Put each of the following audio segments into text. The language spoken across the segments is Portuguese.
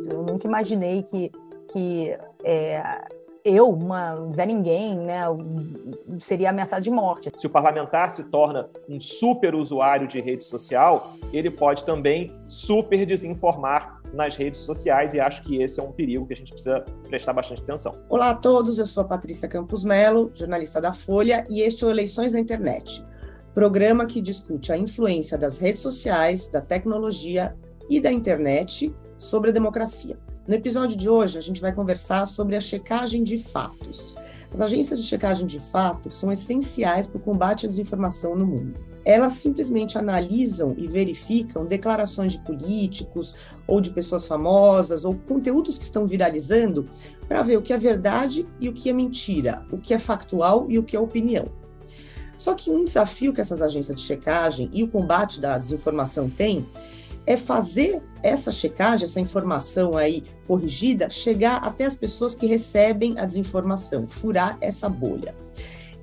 fácil. Eu nunca imaginei que, que é, eu, uma Zé Ninguém, né, seria ameaçado de morte. Se o parlamentar se torna um super usuário de rede social, ele pode também super desinformar nas redes sociais e acho que esse é um perigo que a gente precisa prestar bastante atenção. Olá a todos, eu sou a Patrícia Campos Melo, jornalista da Folha, e este é o Eleições na Internet, programa que discute a influência das redes sociais, da tecnologia e da internet sobre a democracia. No episódio de hoje, a gente vai conversar sobre a checagem de fatos. As agências de checagem de fatos são essenciais para o combate à desinformação no mundo. Elas simplesmente analisam e verificam declarações de políticos ou de pessoas famosas ou conteúdos que estão viralizando para ver o que é verdade e o que é mentira, o que é factual e o que é opinião. Só que um desafio que essas agências de checagem e o combate da desinformação têm é fazer essa checagem, essa informação aí corrigida, chegar até as pessoas que recebem a desinformação, furar essa bolha.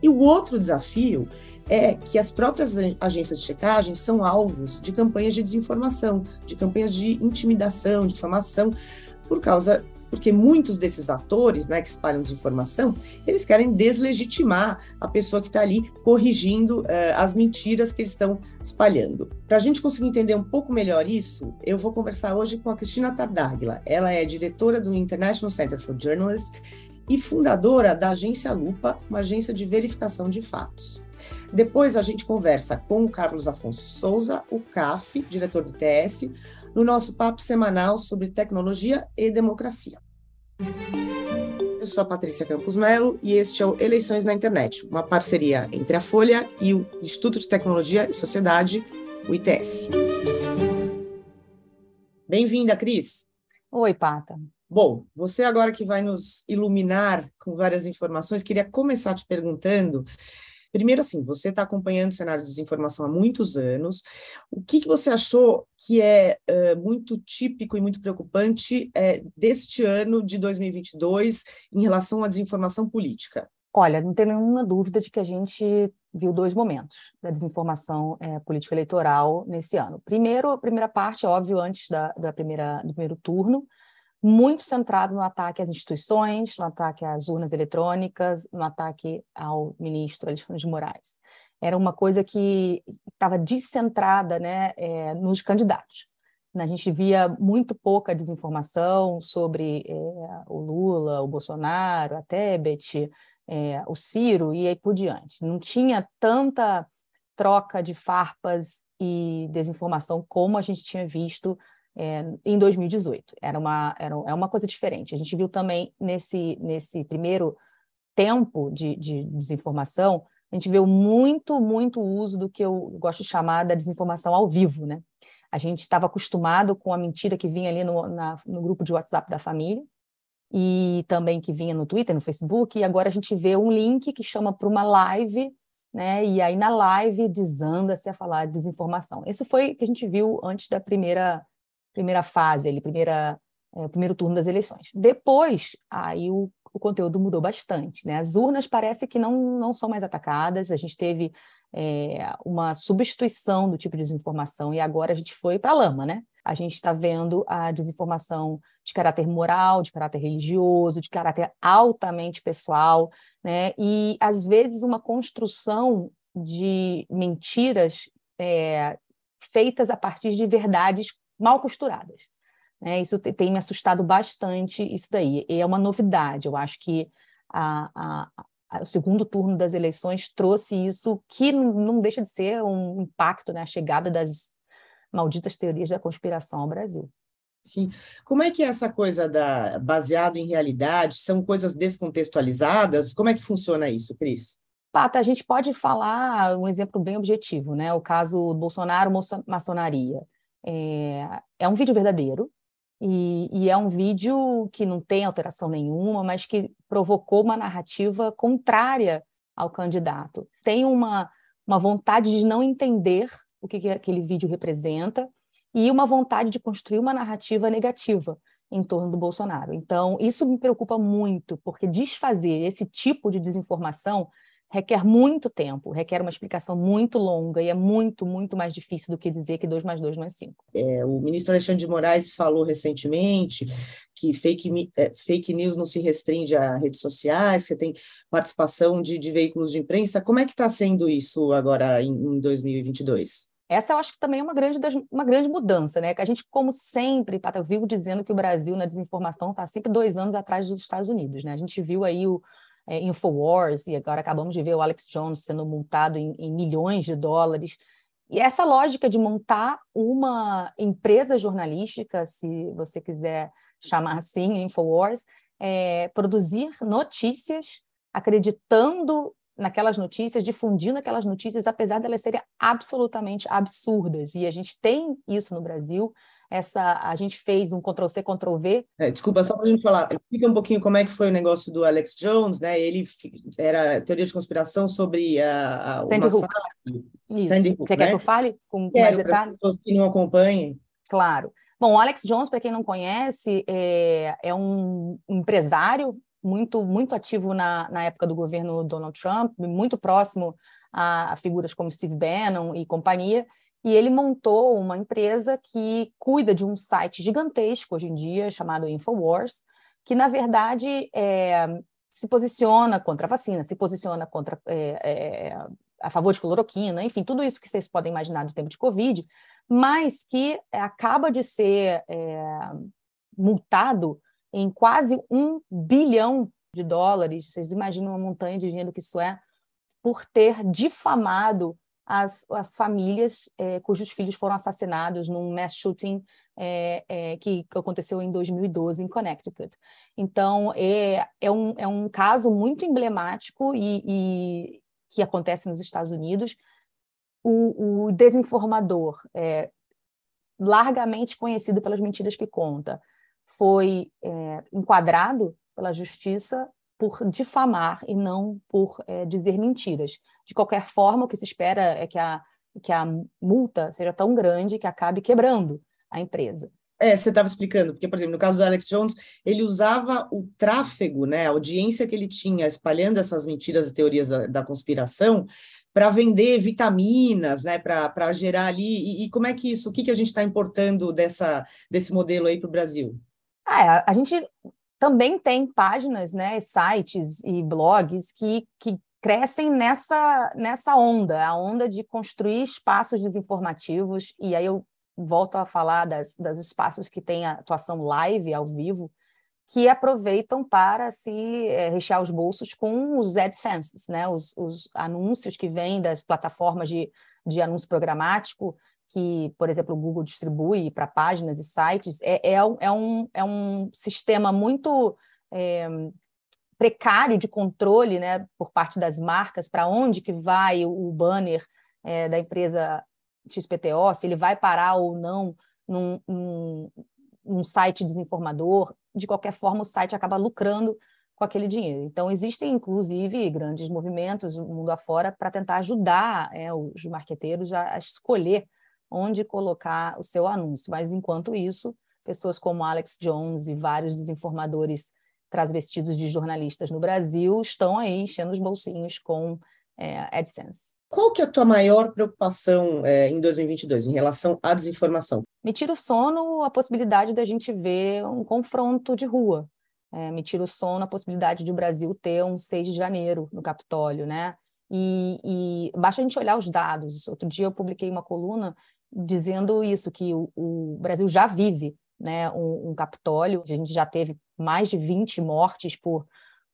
E o outro desafio é que as próprias agências de checagem são alvos de campanhas de desinformação, de campanhas de intimidação, de difamação, por causa porque muitos desses atores, né, que espalham desinformação, eles querem deslegitimar a pessoa que está ali corrigindo uh, as mentiras que eles estão espalhando. Para a gente conseguir entender um pouco melhor isso, eu vou conversar hoje com a Cristina Tardáguila. Ela é diretora do International Center for Journalists e fundadora da agência Lupa, uma agência de verificação de fatos. Depois a gente conversa com o Carlos Afonso Souza, o CAF, diretor do TS, no nosso papo semanal sobre tecnologia e democracia. Eu sou a Patrícia Campos Melo e este é o Eleições na Internet, uma parceria entre a Folha e o Instituto de Tecnologia e Sociedade, o ITS. Bem-vinda, Cris. Oi, Pata. Bom, você agora que vai nos iluminar com várias informações, queria começar te perguntando Primeiro, assim, você está acompanhando o cenário de desinformação há muitos anos. O que, que você achou que é uh, muito típico e muito preocupante uh, deste ano de 2022 em relação à desinformação política? Olha, não tem nenhuma dúvida de que a gente viu dois momentos da desinformação é, política eleitoral nesse ano. Primeiro, a primeira parte, óbvio, antes da, da primeira, do primeiro turno, muito centrado no ataque às instituições, no ataque às urnas eletrônicas, no ataque ao ministro Alexandre de Moraes. Era uma coisa que estava descentrada né, é, nos candidatos. A gente via muito pouca desinformação sobre é, o Lula, o Bolsonaro, a Tebet, é, o Ciro e aí por diante. Não tinha tanta troca de farpas e desinformação como a gente tinha visto é, em 2018. Era uma, era, é uma coisa diferente. A gente viu também nesse, nesse primeiro tempo de, de desinformação, a gente viu muito, muito uso do que eu gosto de chamar da desinformação ao vivo, né? A gente estava acostumado com a mentira que vinha ali no, na, no grupo de WhatsApp da família e também que vinha no Twitter, no Facebook, e agora a gente vê um link que chama para uma live, né? E aí na live desanda-se a falar de desinformação. Isso foi o que a gente viu antes da primeira primeira fase, ali, primeira, é, primeiro turno das eleições. Depois, aí o, o conteúdo mudou bastante. Né? As urnas parece que não, não são mais atacadas, a gente teve é, uma substituição do tipo de desinformação e agora a gente foi para a lama, né? A gente está vendo a desinformação de caráter moral, de caráter religioso, de caráter altamente pessoal, né? E às vezes uma construção de mentiras é, feitas a partir de verdades mal costuradas. Né? Isso tem me assustado bastante, isso daí. E é uma novidade. Eu acho que a, a, a, o segundo turno das eleições trouxe isso, que não, não deixa de ser um impacto, né? a chegada das malditas teorias da conspiração ao Brasil. Sim. Como é que é essa coisa da baseado em realidade? São coisas descontextualizadas? Como é que funciona isso, Cris? Pata, a gente pode falar um exemplo bem objetivo, né? O caso Bolsonaro maçonaria. É, é um vídeo verdadeiro e, e, é um vídeo que não tem alteração nenhuma, mas que provocou uma narrativa contrária ao candidato. Tem uma, uma vontade de não entender o que, que aquele vídeo representa e uma vontade de construir uma narrativa negativa em torno do Bolsonaro. Então, isso me preocupa muito, porque desfazer esse tipo de desinformação requer muito tempo, requer uma explicação muito longa e é muito, muito mais difícil do que dizer que 2 mais 2 não é 5. É, o ministro Alexandre de Moraes falou recentemente que fake, é, fake news não se restringe a redes sociais, que você tem participação de, de veículos de imprensa. Como é que está sendo isso agora em, em 2022? Essa eu acho que também é uma grande, uma grande mudança, né? Que a gente, como sempre, Pata, eu vivo dizendo que o Brasil na desinformação está sempre dois anos atrás dos Estados Unidos, né? A gente viu aí o, é, Infowars, e agora acabamos de ver o Alex Jones sendo multado em, em milhões de dólares. E essa lógica de montar uma empresa jornalística, se você quiser chamar assim, Infowars, é, produzir notícias acreditando naquelas notícias, difundindo aquelas notícias, apesar de elas serem absolutamente absurdas. E a gente tem isso no Brasil. Essa, a gente fez um Ctrl C, Ctrl V. É, desculpa, só para a gente falar, explica um pouquinho como é que foi o negócio do Alex Jones, né? Ele era teoria de conspiração sobre a, a o Sandy Hook. Isso. Sandy Hook, Você né? quer que eu fale com Quero, mais detalhes? pessoas que não acompanhem. Claro. Bom, o Alex Jones, para quem não conhece, é, é um empresário muito, muito ativo na, na época do governo Donald Trump, muito próximo a, a figuras como Steve Bannon e companhia, e ele montou uma empresa que cuida de um site gigantesco hoje em dia, chamado Infowars, que, na verdade, é, se posiciona contra a vacina, se posiciona contra é, é, a favor de cloroquina, enfim, tudo isso que vocês podem imaginar do tempo de Covid, mas que acaba de ser é, multado em quase um bilhão de dólares. Vocês imaginam uma montanha de dinheiro que isso é? Por ter difamado as, as famílias é, cujos filhos foram assassinados num mass shooting é, é, que, aconteceu em 2012 em Connecticut. Então, é, é, um, é um caso muito emblemático e, e que acontece nos Estados Unidos. O, o desinformador, é, largamente conhecido pelas mentiras que conta, foi é, enquadrado pela justiça por difamar e não por é, dizer mentiras. De qualquer forma, o que se espera é que a, que a multa seja tão grande que acabe quebrando a empresa. É, você estava explicando, porque, por exemplo, no caso do Alex Jones, ele usava o tráfego, né, a audiência que ele tinha espalhando essas mentiras e teorias da, da conspiração para vender vitaminas, né, para gerar ali. E, e, como é que isso, o que, que a gente está importando dessa, desse modelo aí para o Brasil? Ah, a gente também tem páginas, né, sites e blogs que, que crescem nessa, nessa onda, a onda de construir espaços desinformativos, e aí eu volto a falar das, dos espaços que têm atuação live, ao vivo, que aproveitam para se é, rechear os bolsos com os AdSense, né? os, os anúncios que vêm das plataformas de, de anúncio programático, que, por exemplo, o Google distribui para páginas e sites, é, é, é, um, é um sistema muito é, precário de controle né, por parte das marcas para onde que vai o banner é, da empresa XPTO, se ele vai parar ou não num, num, num site desinformador. De qualquer forma, o site acaba lucrando com aquele dinheiro. Então, existem, inclusive, grandes movimentos no mundo afora para tentar ajudar é, os marqueteiros a, a escolher onde colocar o seu anúncio. Mas, enquanto isso, pessoas como Alex Jones e vários desinformadores transvestidos de jornalistas no Brasil estão aí enchendo os bolsinhos com é, AdSense. Qual que é a tua maior preocupação é, em 2022 em relação à desinformação? Me tira o sono a possibilidade da gente ver um confronto de rua. É, me tira o sono a possibilidade de o Brasil ter um 6 de janeiro no Capitólio, né? E, e, basta a gente olhar os dados. Outro dia eu publiquei uma coluna dizendo isso, que o, o Brasil já vive né, um, um, Capitólio, a gente já teve mais de 20 mortes por,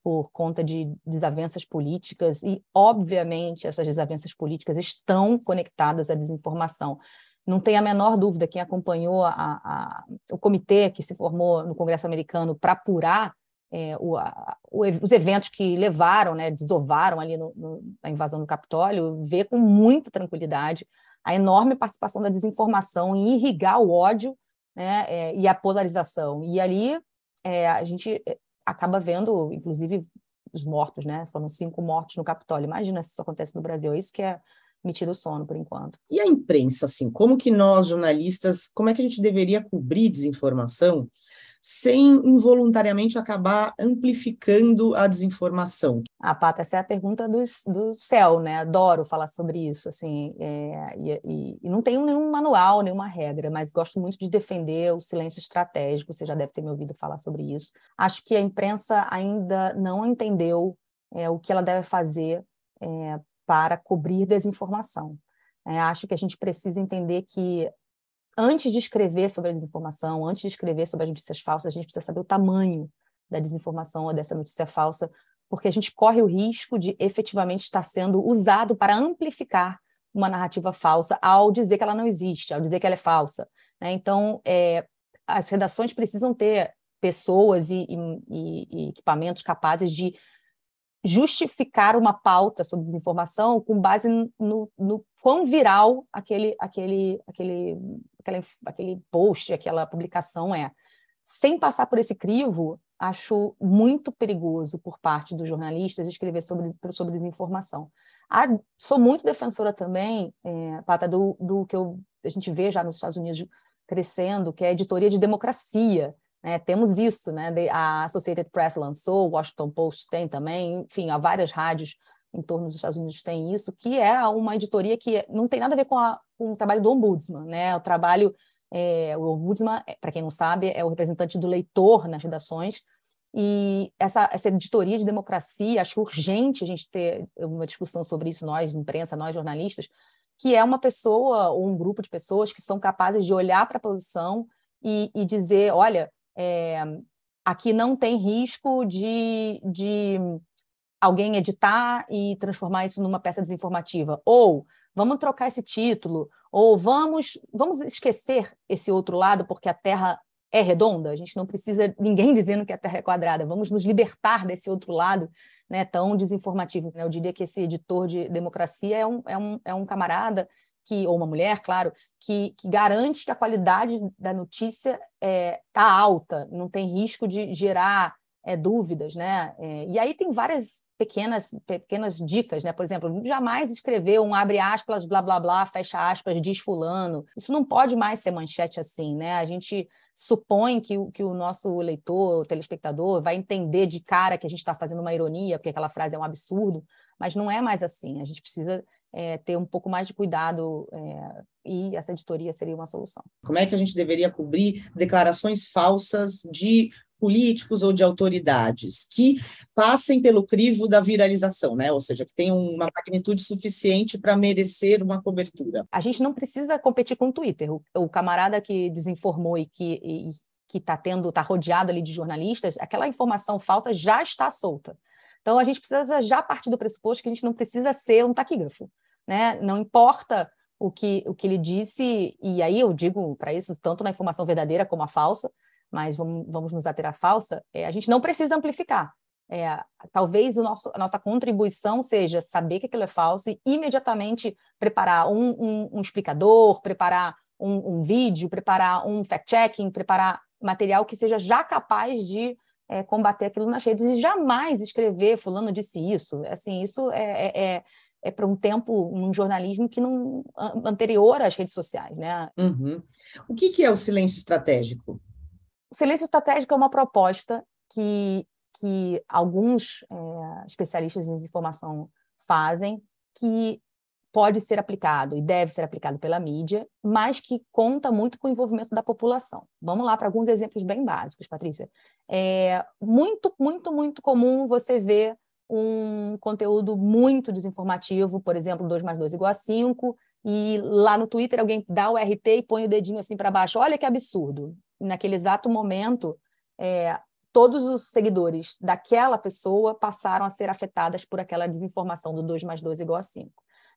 por conta de desavenças políticas, e, obviamente, essas desavenças políticas estão conectadas à desinformação. Não tem a menor dúvida, quem acompanhou a, a, o comitê que se formou no Congresso americano para apurar é, o, a, o, os eventos que levaram, né, desovaram ali no, no, na invasão do Capitólio, vê com muita tranquilidade a enorme participação da desinformação em irrigar o ódio né, é, e a polarização. E ali é, a gente é, acaba vendo, inclusive, os mortos, né? Foram cinco mortos no Capitólio. Imagina se isso acontece no Brasil. É isso que é me tira o sono por enquanto. E a imprensa, assim, como que nós, jornalistas, como é que a gente deveria cobrir desinformação sem involuntariamente acabar amplificando a desinformação? Ah, Pata, essa é a pergunta do, do céu, né? Adoro falar sobre isso, assim, é, e, e, e, não tenho nenhum manual, nenhuma regra, mas gosto muito de defender o silêncio estratégico, você já deve ter me ouvido falar sobre isso. Acho que a imprensa ainda não entendeu é, o que ela deve fazer é, para cobrir desinformação. É, acho que a gente precisa entender que antes de escrever sobre a desinformação, antes de escrever sobre as notícias falsas, a gente precisa saber o tamanho da desinformação ou dessa notícia falsa, porque a gente corre o risco de efetivamente estar sendo usado para amplificar uma narrativa falsa ao dizer que ela não existe, ao dizer que ela é falsa. Né? Então, é, as redações precisam ter pessoas e, e, e, equipamentos capazes de justificar uma pauta sobre desinformação com base no, no quão viral aquele, aquele, aquele, aquele, aquele post, aquela publicação é. Sem passar por esse crivo, acho muito perigoso por parte dos jornalistas escrever sobre, sobre desinformação. Ah, sou muito defensora também, é, Pata, do, do que eu, a gente vê já nos Estados Unidos crescendo, que é a editoria de democracia. Né? Temos isso, né? a Associated Press lançou, o Washington Post tem também, enfim, há várias rádios em torno dos Estados Unidos tem isso, que é uma editoria que não tem nada a ver com, a, com o trabalho do ombudsman, né? O trabalho, é, o ombudsman, é, para quem não sabe, é o representante do leitor nas redações, e essa, essa editoria de democracia, acho urgente a gente ter uma discussão sobre isso, nós, imprensa, nós, jornalistas, que é uma pessoa ou um grupo de pessoas que são capazes de olhar para a posição e, e dizer, olha, é, aqui não tem risco de, de alguém editar e transformar isso numa peça desinformativa. Ou vamos trocar esse título, ou vamos, vamos esquecer esse outro lado porque a Terra é redonda, a gente não precisa ninguém dizendo que a Terra é quadrada, vamos nos libertar desse outro lado né, tão desinformativo. Eu diria que esse editor de democracia é um, é um, é um camarada que, ou uma mulher, claro, que, que garante que a qualidade da notícia está é, tá alta, não tem risco de gerar é, dúvidas, né? É, e aí tem várias pequenas, pequenas dicas, né? Por exemplo, jamais escrever um abre aspas, blá blá blá, fecha aspas, diz fulano. Isso não pode mais ser manchete assim, né? A gente supõe que, que o nosso leitor, o telespectador, vai entender de cara que a gente está fazendo uma ironia, porque aquela frase é um absurdo, mas não é mais assim. A gente precisa é, ter um pouco mais de cuidado é, e essa editoria seria uma solução. Como é que a gente deveria cobrir declarações falsas de políticos ou de autoridades que passem pelo crivo da viralização, né? Ou seja, que tenham uma magnitude suficiente para merecer uma cobertura. A gente não precisa competir com o Twitter. O, o camarada que desinformou e que e, que está tendo, está rodeado ali de jornalistas, aquela informação falsa já está solta. Então a gente precisa já partir do pressuposto que a gente não precisa ser um taquígrafo, né? Não importa o que, o que ele disse, e aí eu digo para isso, tanto na informação verdadeira como a falsa, mas vamos, vamos nos ater à falsa, é, a gente não precisa amplificar. É, talvez o nosso, a nossa contribuição seja saber que aquilo é falso e imediatamente preparar um, um, um explicador, preparar um, um, vídeo, preparar um fact-checking, preparar material que seja já capaz de é, combater aquilo nas redes e jamais escrever fulano disse isso. Assim, isso é, é, é, para um tempo, um jornalismo que não anterior às redes sociais, né? Uhum. O que, que é o silêncio estratégico? O silêncio estratégico é uma proposta que, que alguns é, especialistas em desinformação fazem, que pode ser aplicado e deve ser aplicado pela mídia, mas que conta muito com o envolvimento da população. Vamos lá para alguns exemplos bem básicos, Patrícia. É muito, muito, muito comum você ver um conteúdo muito desinformativo, por exemplo, 2 mais 2 igual a 5, e lá no Twitter alguém dá o RT e põe o dedinho assim para baixo. Olha que absurdo naquele exato momento, é, todos os seguidores daquela pessoa passaram a ser afetadas por aquela desinformação do 2 mais 2 igual a 5.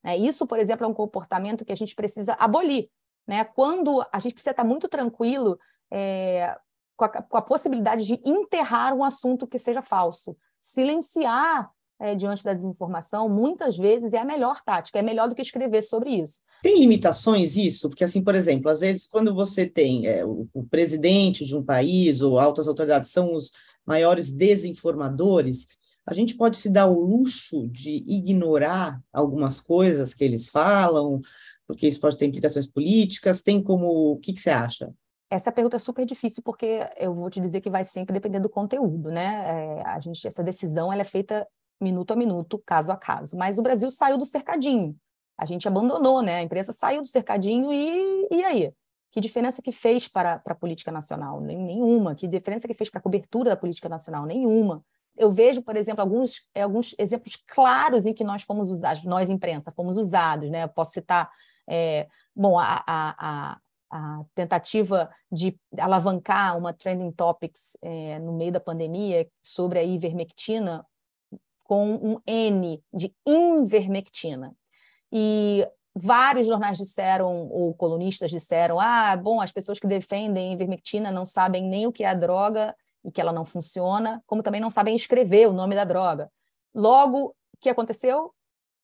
É, isso, por exemplo, é um comportamento que a gente precisa abolir. Né? Quando a gente precisa estar muito tranquilo é, com, a, com a possibilidade de enterrar um assunto que seja falso, silenciar é, diante da desinformação, muitas vezes é a melhor tática, é melhor do que escrever sobre isso. Tem limitações isso? Porque, assim, por exemplo, às vezes, quando você tem é, o, o, presidente de um país ou altas autoridades são os maiores desinformadores, a gente pode se dar o luxo de ignorar algumas coisas que eles falam, porque isso pode ter implicações políticas. Tem como. O que, que você acha? Essa pergunta é super difícil porque eu vou te dizer que vai sempre depender do conteúdo, né? É, a gente essa decisão ela é feita minuto a minuto, caso a caso. Mas o Brasil saiu do cercadinho. A gente abandonou, né? A imprensa saiu do cercadinho e, e aí? Que diferença que fez para, para a política nacional? Nenhuma. Que diferença que fez para a cobertura da política nacional? Nenhuma. Eu vejo, por exemplo, alguns, é, alguns exemplos claros em que nós fomos usados, nós, imprensa, fomos usados. Né? Eu posso citar, é, bom, a, a, a, tentativa de alavancar uma trending topics é, no meio da pandemia sobre a ivermectina com um N de invermectina. E vários jornais disseram, ou colunistas disseram, ah, bom, as pessoas que defendem ivermectina não sabem nem o que é a droga e que ela não funciona, como também não sabem escrever o nome da droga. Logo, o que aconteceu?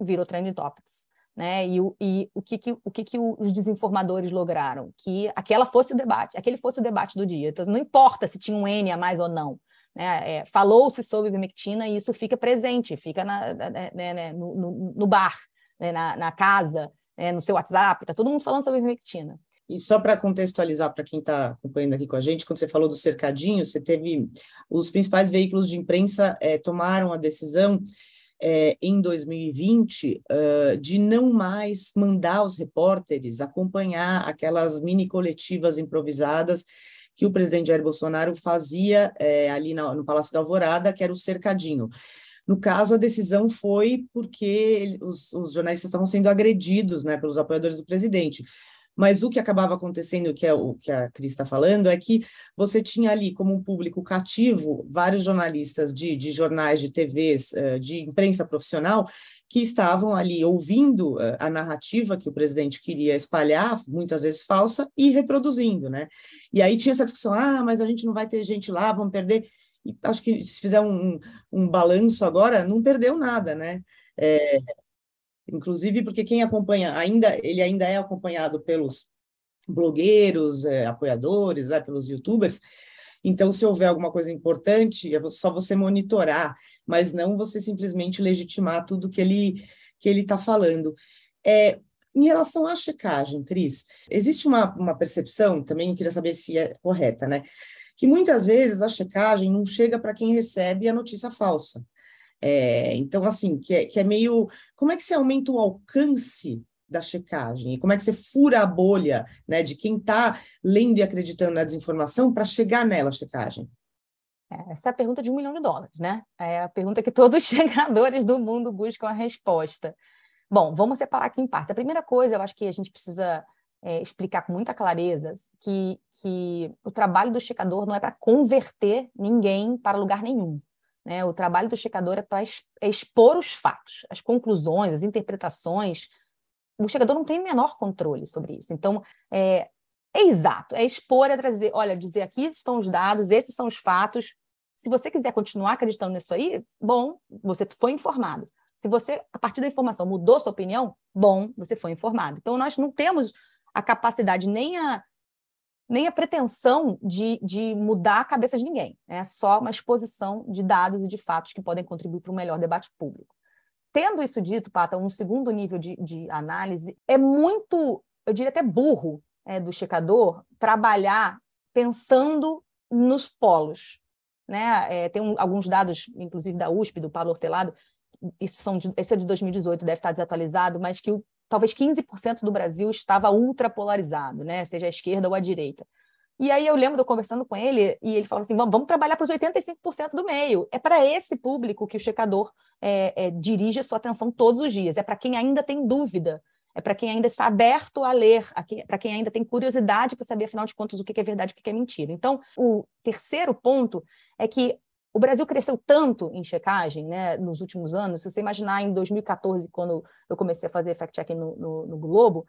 Virou trending topics. Né? E, o, e o, que, que, o que, que os desinformadores lograram? Que aquela fosse o debate, aquele fosse o debate do dia. Então, não importa se tinha um N a mais ou não. Né? É, Falou-se sobre ivermectina e isso fica presente, fica na, né, né, no, no, no, bar, né? na, na, casa, né? no seu WhatsApp, está todo mundo falando sobre ivermectina. E só para contextualizar para quem está acompanhando aqui com a gente, quando você falou do cercadinho, você teve os principais veículos de imprensa é, tomaram a decisão é, em 2020 uh, de não mais mandar os repórteres acompanhar aquelas mini coletivas improvisadas que o presidente Jair Bolsonaro fazia é, ali no, no Palácio da Alvorada, que era o cercadinho. No caso, a decisão foi porque os, os, jornalistas estavam sendo agredidos né, pelos apoiadores do presidente. Mas o que acabava acontecendo, que é o que a Cris está falando, é que você tinha ali como um público cativo vários jornalistas de, de jornais, de TVs, eh, de imprensa profissional, que estavam ali ouvindo eh, a narrativa que o presidente queria espalhar, muitas vezes falsa, e reproduzindo, né? E aí tinha essa discussão, ah, mas a gente não vai ter gente lá, vamos perder. E acho que se fizer um, um balanço agora, não perdeu nada, né? É, inclusive porque quem acompanha ainda ele ainda é acompanhado pelos blogueiros, é, apoiadores, né, pelos youtubers. Então, se houver alguma coisa importante, é só você monitorar, mas não você simplesmente legitimar tudo que ele que ele está falando. É, em relação à checagem, Cris, existe uma, uma percepção, também queria saber se é correta, né? Que muitas vezes a checagem não chega para quem recebe a notícia falsa. É, então, assim, que é, que é meio. Como é que você aumenta o alcance da checagem? E como é que você fura a bolha né, de quem está lendo e acreditando na desinformação para chegar nela, a checagem? É, essa é a pergunta de um milhão de dólares, né? É a pergunta que todos os chegadores do mundo buscam a resposta. Bom, vamos separar aqui em parte. A primeira coisa, eu acho que a gente precisa é, explicar com muita clareza que, que o trabalho do checador não é para converter ninguém para lugar nenhum. Né? O trabalho do checador é para é expor os fatos, as conclusões, as interpretações. O checador não tem o menor controle sobre isso. Então, é, é exato, é expor, é trazer, olha, dizer aqui estão os dados, esses são os fatos. Se você quiser continuar acreditando nisso aí, bom, você foi informado. Se você, a partir da informação, mudou sua opinião, bom, você foi informado. Então, nós não temos a capacidade nem a nem a pretensão de, de mudar a cabeça de ninguém. É só uma exposição de dados e de fatos que podem contribuir para um melhor debate público. Tendo isso dito, Pata, um segundo nível de, de análise, é muito, eu diria até burro, é, do checador trabalhar pensando nos polos. Né? É, tem um, alguns dados, inclusive da USP, do Paulo Hortelado, isso são de, esse é de 2018, deve estar desatualizado, mas que o talvez 15% do Brasil estava ultrapolarizado, né? seja a esquerda ou a direita. E aí eu lembro de eu conversando com ele e ele falou assim: vamos, vamos trabalhar para os 85% do meio. É para esse público que o checador é, é, dirige a sua atenção todos os dias. É para quem ainda tem dúvida, é para quem ainda está aberto a ler, para quem ainda tem curiosidade para saber, afinal de contas, o que é verdade e o que é mentira. Então, o terceiro ponto é que o Brasil cresceu tanto em checagem né, nos últimos anos. Se você imaginar em 2014, quando eu comecei a fazer fact-checking no, no, no, Globo,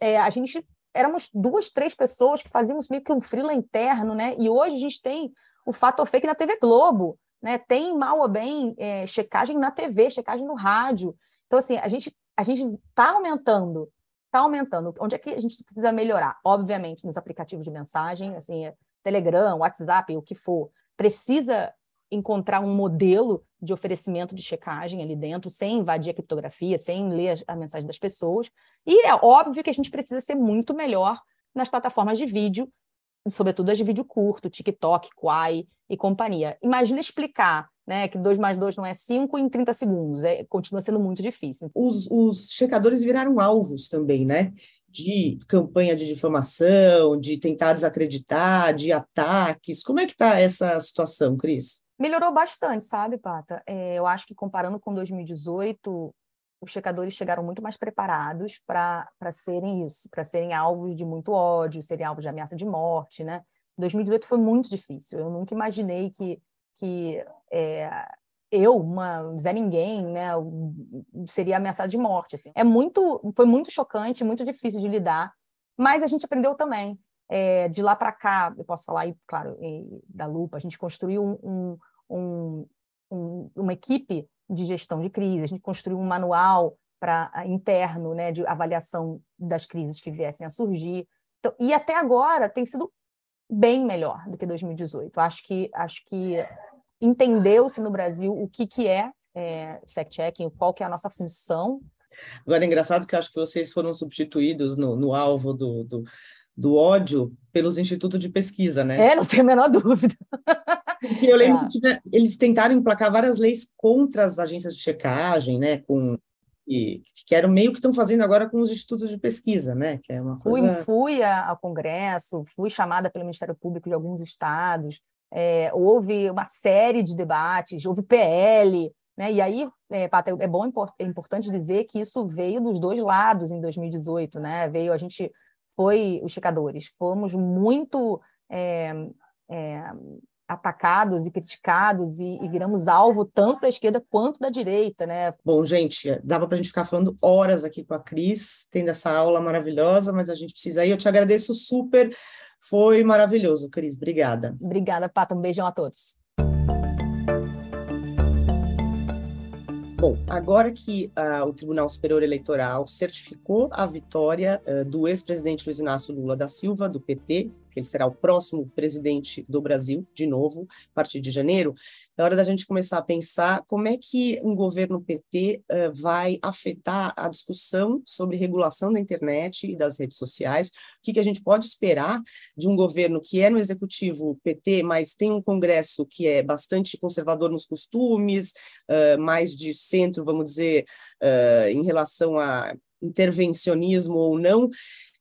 é, a gente éramos duas, três pessoas que fazíamos meio que um frila interno, né? E hoje a gente tem o fator fake na TV Globo, né? Tem mal ou bem é, checagem na TV, checagem no rádio. Então, assim, a gente a gente está aumentando, está aumentando. Onde é que a gente precisa melhorar? Obviamente, nos aplicativos de mensagem, assim, Telegram, WhatsApp, o que for. Precisa encontrar um modelo de oferecimento de checagem ali dentro, sem invadir a criptografia, sem ler a, mensagem das pessoas. E é óbvio que a gente precisa ser muito melhor nas plataformas de vídeo, sobretudo as de vídeo curto, TikTok, Quai e companhia. Imagina explicar né, que 2 mais 2 não é 5 em 30 segundos, é, continua sendo muito difícil. Os, os checadores viraram alvos também, né? De campanha de difamação, de tentar desacreditar, de ataques. Como é que está essa situação, Cris? Melhorou bastante, sabe, Pata? É, eu acho que comparando com 2018, os checadores chegaram muito mais preparados para serem isso, para serem alvos de muito ódio, serem alvos de ameaça de morte, né? 2018 foi muito difícil. Eu nunca imaginei que, que é, eu, uma Zé Ninguém, né, seria ameaçada de morte. Assim. É muito, foi muito chocante, muito difícil de lidar, mas a gente aprendeu também. É, de lá para cá, eu posso falar aí, claro, da Lupa, a gente construiu um, um, um, uma equipe de gestão de crise, a gente construiu um manual para interno, né, de avaliação das crises que viessem a surgir. Então, e até agora tem sido bem melhor do que 2018. Acho que acho que entendeu-se no Brasil o que que é, é fact-checking, qual que é a nossa função. Agora é engraçado que eu acho que vocês foram substituídos no, no alvo do, do, do ódio pelos institutos de pesquisa, né? É, não tenho a menor dúvida. eu lembro é. que eles tentaram emplacar várias leis contra as agências de checagem, né? Com, e, que eram meio que estão fazendo agora com os institutos de pesquisa, né? Que é uma coisa... Fui, fui ao Congresso, fui chamada pelo Ministério Público de alguns estados, é, houve uma série de debates, houve PL, né? E aí, é, Pata, é bom, é importante dizer que isso veio dos dois lados em 2018, né? Veio, a gente foi os checadores, fomos muito é, é, atacados e criticados e, e, viramos alvo tanto da esquerda quanto da direita, né? Bom, gente, dava para a gente ficar falando horas aqui com a Cris, tendo essa aula maravilhosa, mas a gente precisa ir. Eu te agradeço super, foi maravilhoso, Cris. Obrigada. Obrigada, Pata. Um beijão a todos. Bom, agora que uh, o Tribunal Superior Eleitoral certificou a vitória uh, do ex-presidente Luiz Inácio Lula da Silva, do PT, ele será o próximo presidente do Brasil, de novo, a partir de janeiro, é hora da gente começar a pensar como é que um governo PT uh, vai afetar a discussão sobre regulação da internet e das redes sociais, o que, que a gente pode esperar de um governo que é no executivo PT, mas tem um Congresso que é bastante conservador nos costumes, uh, mais de centro, vamos dizer, uh, em relação a intervencionismo ou não,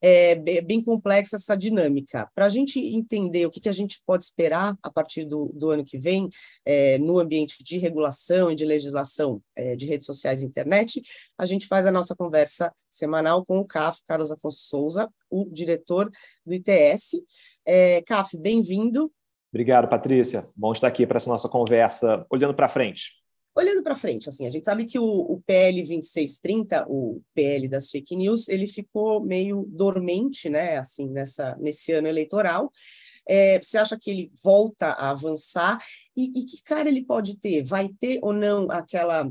é bem complexa essa dinâmica. Para a gente entender o que, que, a gente pode esperar a partir do, do ano que vem é, no ambiente de regulação e de legislação é, de redes sociais e internet, a gente faz a nossa conversa semanal com o CAF, Carlos Afonso Souza, o diretor do ITS. É, CAF, bem-vindo. Obrigado, Patrícia. Bom estar aqui para essa nossa conversa, olhando para frente. Olhando para frente, assim, a gente sabe que o, o, PL 2630, o PL das fake news, ele ficou meio dormente, né, assim, nessa, nesse ano eleitoral. É, você acha que ele volta a avançar? E, e que cara ele pode ter? Vai ter ou não aquela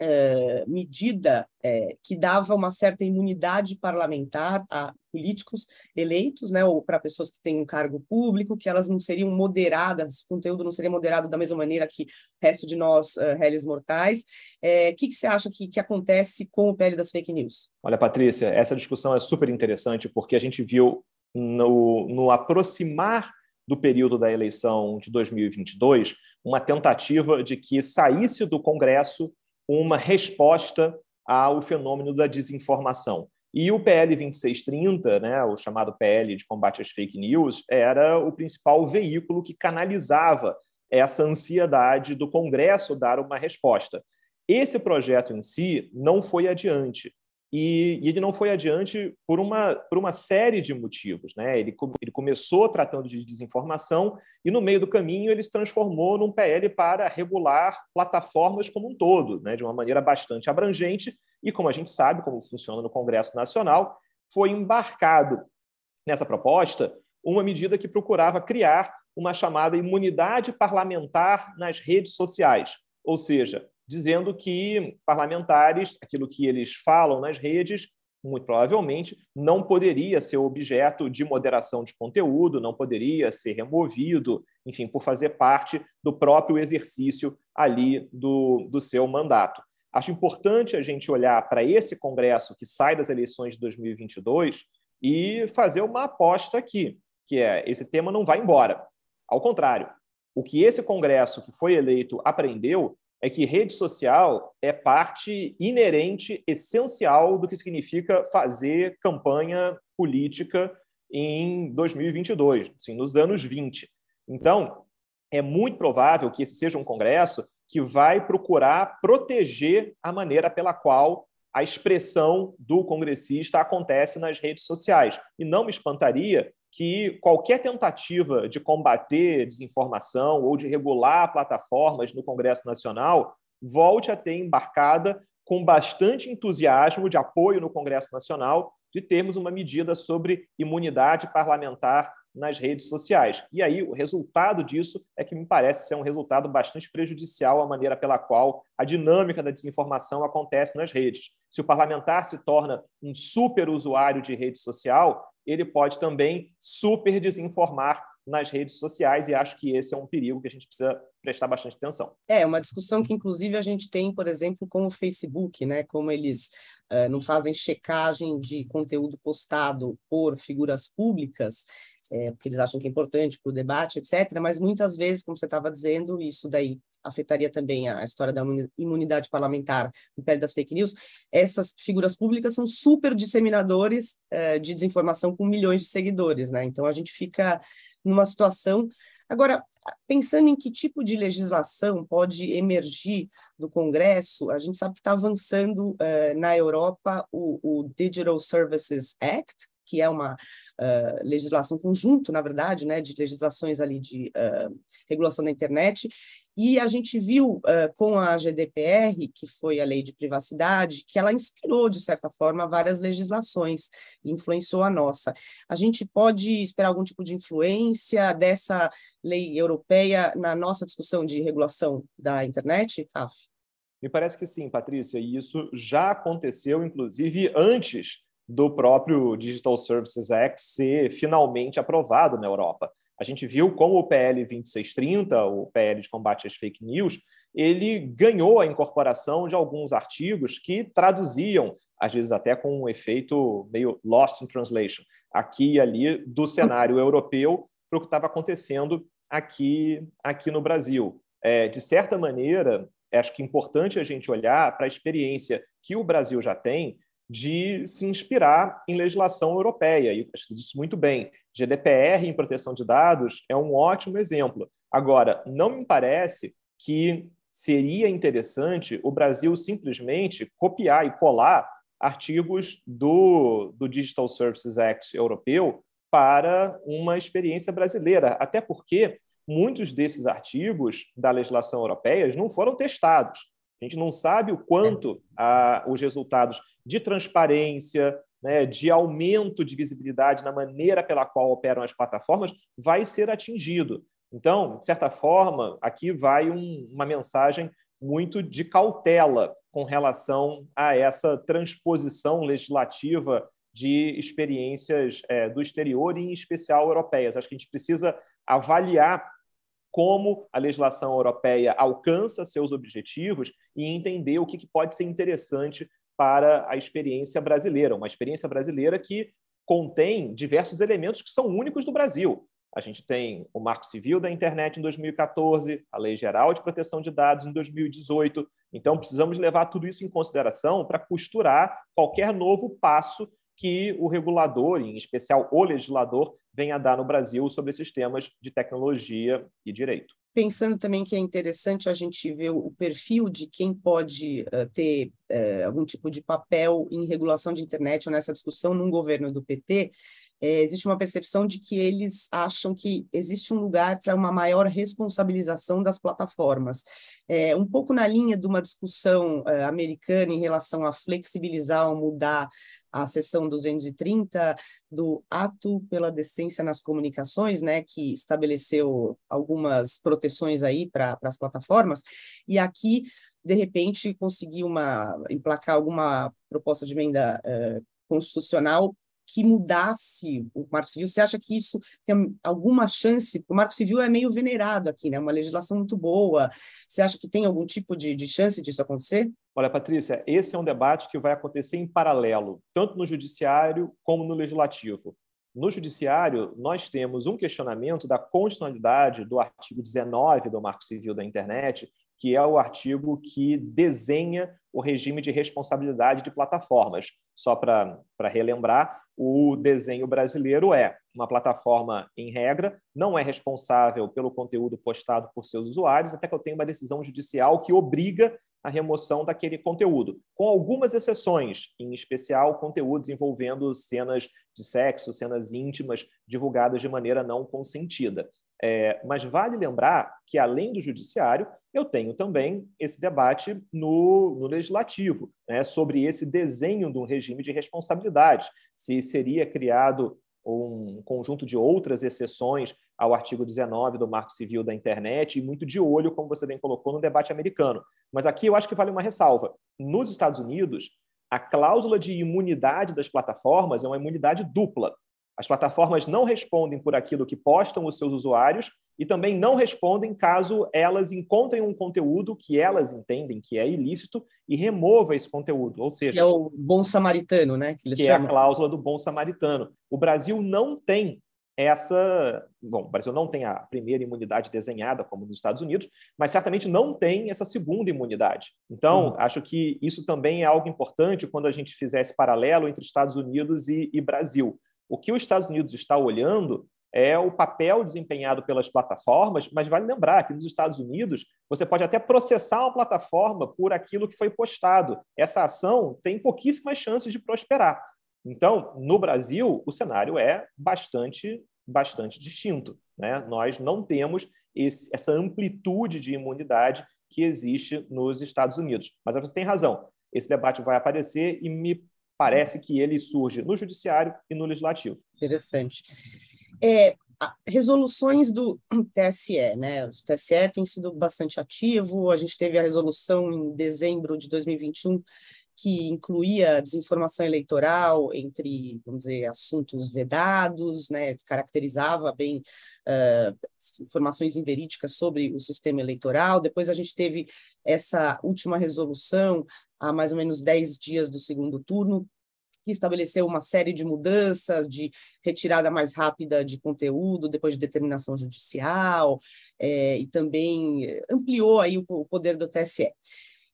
é, medida é, que dava uma certa imunidade parlamentar a políticos eleitos, né, ou para pessoas que têm um cargo público, que elas não seriam moderadas, o conteúdo não seria moderado da mesma maneira que o resto de nós, uh, réis mortais. O que, que você acha que, que acontece com o PL das fake news? Olha, Patrícia, essa discussão é super interessante porque a gente viu no, no aproximar do período da eleição de 2022 uma tentativa de que saísse do Congresso uma resposta ao fenômeno da desinformação. E o PL 2630, né, o chamado PL de combate às fake news, era o principal veículo que canalizava essa ansiedade do Congresso dar uma resposta. Esse projeto em si não foi adiante. E, e, ele não foi adiante por uma, por uma série de motivos. Né? Ele, ele começou tratando de desinformação e, no meio do caminho, ele se transformou num PL para regular plataformas como um todo, né? de uma maneira bastante abrangente. E, como a gente sabe, como funciona no Congresso Nacional, foi embarcado nessa proposta uma medida que procurava criar uma chamada imunidade parlamentar nas redes sociais, ou seja, dizendo que parlamentares, aquilo que eles falam nas redes, muito provavelmente não poderia ser objeto de moderação de conteúdo, não poderia ser removido, enfim, por fazer parte do próprio exercício ali do, do seu mandato. Acho importante a gente olhar para esse Congresso que sai das eleições de 2022 e fazer uma aposta aqui, que é esse tema não vai embora. Ao contrário, o que esse Congresso que foi eleito aprendeu é que rede social é parte inerente, essencial do que significa fazer campanha política em 2022, assim, nos anos 20. Então, é muito provável que esse seja um Congresso que vai procurar proteger a maneira pela qual a expressão do congressista acontece nas redes sociais. E não me espantaria que qualquer tentativa de combater desinformação ou de regular plataformas no Congresso Nacional volte a ter embarcada com bastante entusiasmo de apoio no Congresso Nacional de termos uma medida sobre imunidade parlamentar nas redes sociais. E aí, o resultado disso é que me parece ser um resultado bastante prejudicial à maneira pela qual a dinâmica da desinformação acontece nas redes. Se o parlamentar se torna um super usuário de rede social, ele pode também super desinformar nas redes sociais e acho que esse é um perigo que a gente precisa prestar bastante atenção. É, uma discussão que inclusive a gente tem, por exemplo, com o Facebook, né, como eles uh, não fazem checagem de conteúdo postado por figuras públicas, é, porque eles acham que é importante para o debate, etc. Mas muitas vezes, como você estava dizendo, isso daí afetaria também a história da imunidade parlamentar no pé das fake news. Essas figuras públicas são super disseminadores é, de desinformação com milhões de seguidores, né? Então a gente fica numa situação. Agora, pensando em que tipo de legislação pode emergir do Congresso, a gente sabe que está avançando uh, na Europa o, o Digital Services Act, que é uma uh, legislação conjunto, na verdade, né, de legislações ali de uh, regulação da internet, e a gente viu uh, com a GDPR, que foi a lei de privacidade, que ela inspirou, de certa forma, várias legislações, influenciou a nossa. A gente pode esperar algum tipo de influência dessa lei europeia na nossa discussão de regulação da internet, CAF? Me parece que sim, Patrícia, e isso já aconteceu, inclusive, antes do próprio Digital Services Act ser finalmente aprovado na Europa. A gente viu como o PL 2630, o PL de combate às fake news, ele ganhou a incorporação de alguns artigos que traduziam, às vezes até com um efeito meio lost in translation, aqui e ali do cenário europeu para o que estava acontecendo aqui, aqui no Brasil. É, de certa maneira, acho que é importante a gente olhar para a experiência que o Brasil já tem de se inspirar em legislação europeia. E você disse muito bem, GDPR em proteção de dados é um ótimo exemplo. Agora, não me parece que seria interessante o Brasil simplesmente copiar e colar artigos do, do Digital Services Act europeu para uma experiência brasileira, até porque muitos desses artigos da legislação europeia não foram testados. A gente não sabe o quanto a, os resultados de transparência, né, de aumento de visibilidade na maneira pela qual operam as plataformas, vai ser atingido. Então, de certa forma, aqui vai um, uma mensagem muito de cautela com relação a essa transposição legislativa de experiências é, do exterior, e em especial europeias. Acho que a gente precisa avaliar como a legislação europeia alcança seus objetivos e entender o que pode ser interessante para a experiência brasileira, uma experiência brasileira que contém diversos elementos que são únicos do Brasil. A gente tem o Marco Civil da Internet em 2014, a Lei Geral de Proteção de Dados em 2018. Então, precisamos levar tudo isso em consideração para costurar qualquer novo passo que o regulador, em especial o legislador, venha dar no Brasil sobre esses temas de tecnologia e direito. Pensando também que é interessante a gente ver o perfil de quem pode uh, ter uh, algum tipo de papel em regulação de internet ou nessa discussão num governo do PT, é, existe uma percepção de que eles acham que existe um lugar para uma maior responsabilização das plataformas. É, um pouco na linha de uma discussão é, americana em relação a flexibilizar ou mudar a seção 230 do Ato pela Decência nas Comunicações, né, que estabeleceu algumas proteções aí para as plataformas, e aqui, de repente, conseguir uma, emplacar alguma proposta de emenda uh, constitucional que mudasse o Marco Civil? Você acha que isso tem alguma chance? O Marco Civil é meio venerado aqui, né? Uma legislação muito boa. Você acha que tem algum tipo de, de chance disso acontecer? Olha, Patrícia, esse é um debate que vai acontecer em paralelo, tanto no judiciário como no legislativo. no Judiciário, nós temos um questionamento da constitucionalidade do artigo 19 do Marco Civil da Internet, que é o artigo que desenha o regime de responsabilidade de plataformas. Só para relembrar, o desenho brasileiro é uma plataforma, em regra, não é responsável pelo conteúdo postado por seus usuários, até que eu tenha uma decisão judicial que obriga a remoção daquele conteúdo, com algumas exceções, em especial conteúdos envolvendo cenas de sexo, cenas íntimas divulgadas de maneira não consentida. É, mas vale lembrar que, além do judiciário, eu tenho também esse debate no, no legislativo, né, sobre esse desenho de um regime de responsabilidade, se seria criado um conjunto de outras exceções ao artigo 19 do Marco Civil da Internet e muito de olho, como você bem colocou, no debate americano. Mas aqui eu acho que vale uma ressalva. Nos Estados Unidos, a cláusula de imunidade das plataformas é uma imunidade dupla. As plataformas não respondem por aquilo que postam os seus usuários e também não respondem caso elas encontrem um conteúdo que elas entendem que é ilícito e remova esse conteúdo. Ou seja, que é o bom samaritano, né? Que, que é a cláusula do bom samaritano. O Brasil não tem essa. Bom, o Brasil não tem a primeira imunidade desenhada, como nos Estados Unidos, mas certamente não tem essa segunda imunidade. Então, uhum. acho que isso também é algo importante quando a gente fizer esse paralelo entre Estados Unidos e, e Brasil. O que os Estados Unidos está olhando é o papel desempenhado pelas plataformas, mas vale lembrar que nos Estados Unidos você pode até processar uma plataforma por aquilo que foi postado. Essa ação tem pouquíssimas chances de prosperar. Então, no Brasil, o cenário é bastante, bastante distinto. Né? Nós não temos esse, essa amplitude de imunidade que existe nos Estados Unidos. Mas você tem razão. Esse debate vai aparecer e me parece que ele surge no judiciário e no legislativo. Interessante. É, resoluções do TSE, né? O TSE tem sido bastante ativo. A gente teve a resolução em dezembro de 2021 que incluía desinformação eleitoral entre, vamos dizer, assuntos vedados, né, caracterizava bem uh, informações inverídicas sobre o sistema eleitoral. Depois a gente teve essa última resolução, há mais ou menos 10 dias do segundo turno, que estabeleceu uma série de mudanças, de retirada mais rápida de conteúdo depois de determinação judicial, é, e também ampliou aí o, o poder do TSE.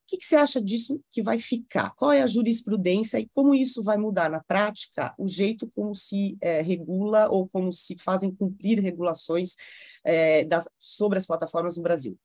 Que, que, você acha disso que vai ficar? Qual é a jurisprudência e como isso vai mudar na prática o jeito como se é, regula ou como se fazem cumprir regulações é, das, sobre as plataformas no Brasil?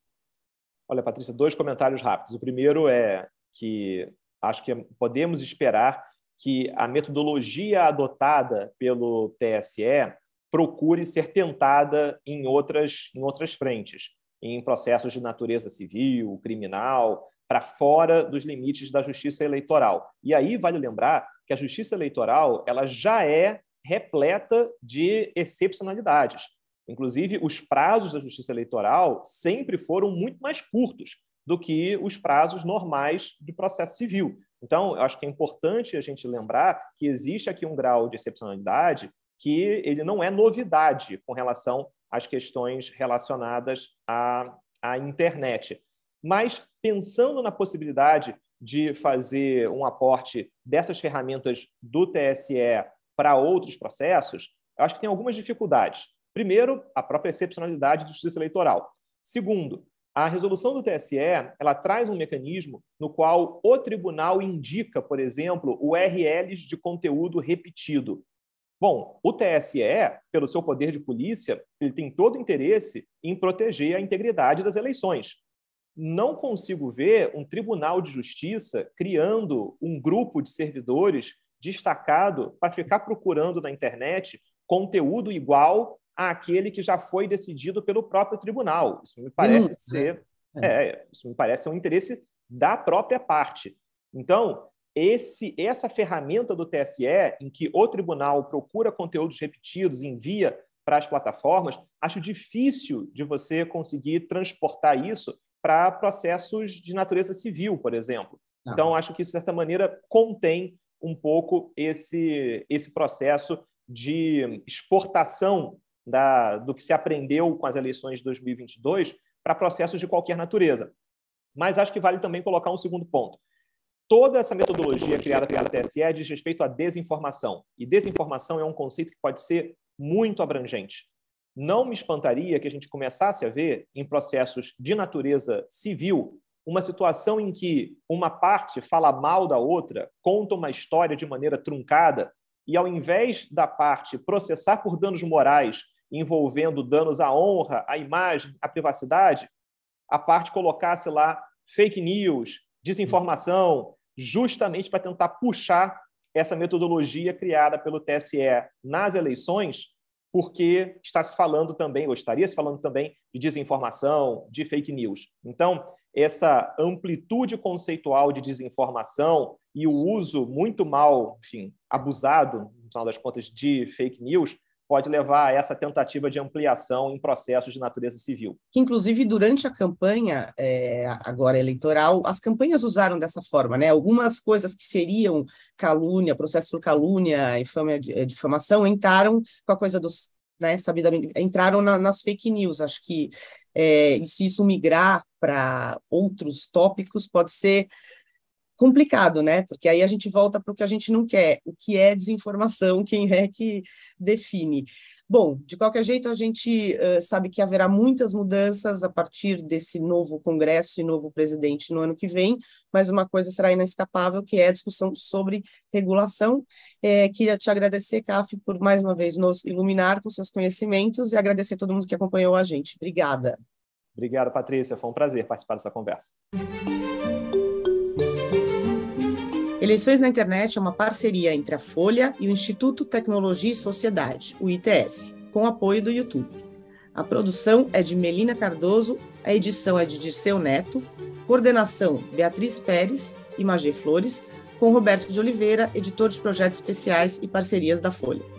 Olha, Patrícia, dois comentários rápidos. O primeiro é que acho que podemos esperar que a metodologia adotada pelo TSE procure ser tentada em outras, em outras frentes, em processos de natureza civil, criminal, para fora dos limites da justiça eleitoral. E aí vale lembrar que a justiça eleitoral ela já é repleta de excepcionalidades. Inclusive, os prazos da justiça eleitoral sempre foram muito mais curtos do que os prazos normais de processo civil. Então, eu acho que é importante a gente lembrar que existe aqui um grau de excepcionalidade que ele não é novidade com relação às questões relacionadas à, à internet. Mas pensando na possibilidade de fazer um aporte dessas ferramentas do TSE para outros processos, eu acho que tem algumas dificuldades. Primeiro, a própria excepcionalidade da justiça eleitoral. Segundo, a resolução do TSE ela traz um mecanismo no qual o tribunal indica, por exemplo, URLs de conteúdo repetido. Bom, o TSE, pelo seu poder de polícia, ele tem todo interesse em proteger a integridade das eleições não consigo ver um tribunal de justiça criando um grupo de servidores destacado para ficar procurando na internet conteúdo igual àquele que já foi decidido pelo próprio tribunal. Isso me parece hum, ser, é. é, isso me parece um interesse da própria parte. Então, esse, essa ferramenta do TSE, em que o tribunal procura conteúdos repetidos, envia para as plataformas, acho difícil de você conseguir transportar isso para processos de natureza civil, por exemplo. Não. Então, acho que isso, de certa maneira, contém um pouco esse, esse processo de exportação da, do que se aprendeu com as eleições de 2022 para processos de qualquer natureza. Mas acho que vale também colocar um segundo ponto. toda essa metodologia criada pela TSE diz respeito à desinformação. E desinformação é um conceito que pode ser muito abrangente. Não me espantaria que a gente começasse a ver, em processos de natureza civil, uma situação em que uma parte fala mal da outra, conta uma história de maneira truncada, e ao invés da parte processar por danos morais envolvendo danos à honra, à imagem, à privacidade, a parte colocasse lá fake news, desinformação, justamente para tentar puxar essa metodologia criada pelo TSE nas eleições, porque está se falando também, ou estaria se falando também, de desinformação, de fake news. Então, essa amplitude conceitual de desinformação e o uso muito mal, enfim, abusado, no final das contas, de fake news, pode levar a essa tentativa de ampliação em processos de natureza civil. Que, inclusive, durante a campanha é, agora eleitoral, as campanhas usaram dessa forma, né? Algumas coisas que seriam calúnia, processo por calúnia, infâmia, é, difamação, entraram com a coisa dos né, sabidamente, entraram na, nas fake news. Acho que é, se isso migrar para outros tópicos, pode ser complicado, né? Porque aí a gente volta para o que a gente não quer, o que é desinformação, quem é que define. Bom, de qualquer jeito, a gente uh, sabe que haverá muitas mudanças a partir desse novo Congresso e novo presidente no ano que vem, mas uma coisa será inescapável, que é a discussão sobre regulação. É, queria te agradecer, CAF, por mais uma vez nos iluminar com seus conhecimentos e agradecer a todo mundo que acompanhou a gente. Obrigada. Obrigado, Patrícia. Foi um prazer participar dessa conversa. Eleições na Internet é uma parceria entre a Folha e o Instituto Tecnologia e Sociedade, o ITS, com apoio do YouTube. A produção é de Melina Cardoso, a edição é de Dirceu Neto, coordenação Beatriz Pérez e Magê Flores, com Roberto de Oliveira, editor de projetos especiais e parcerias da Folha.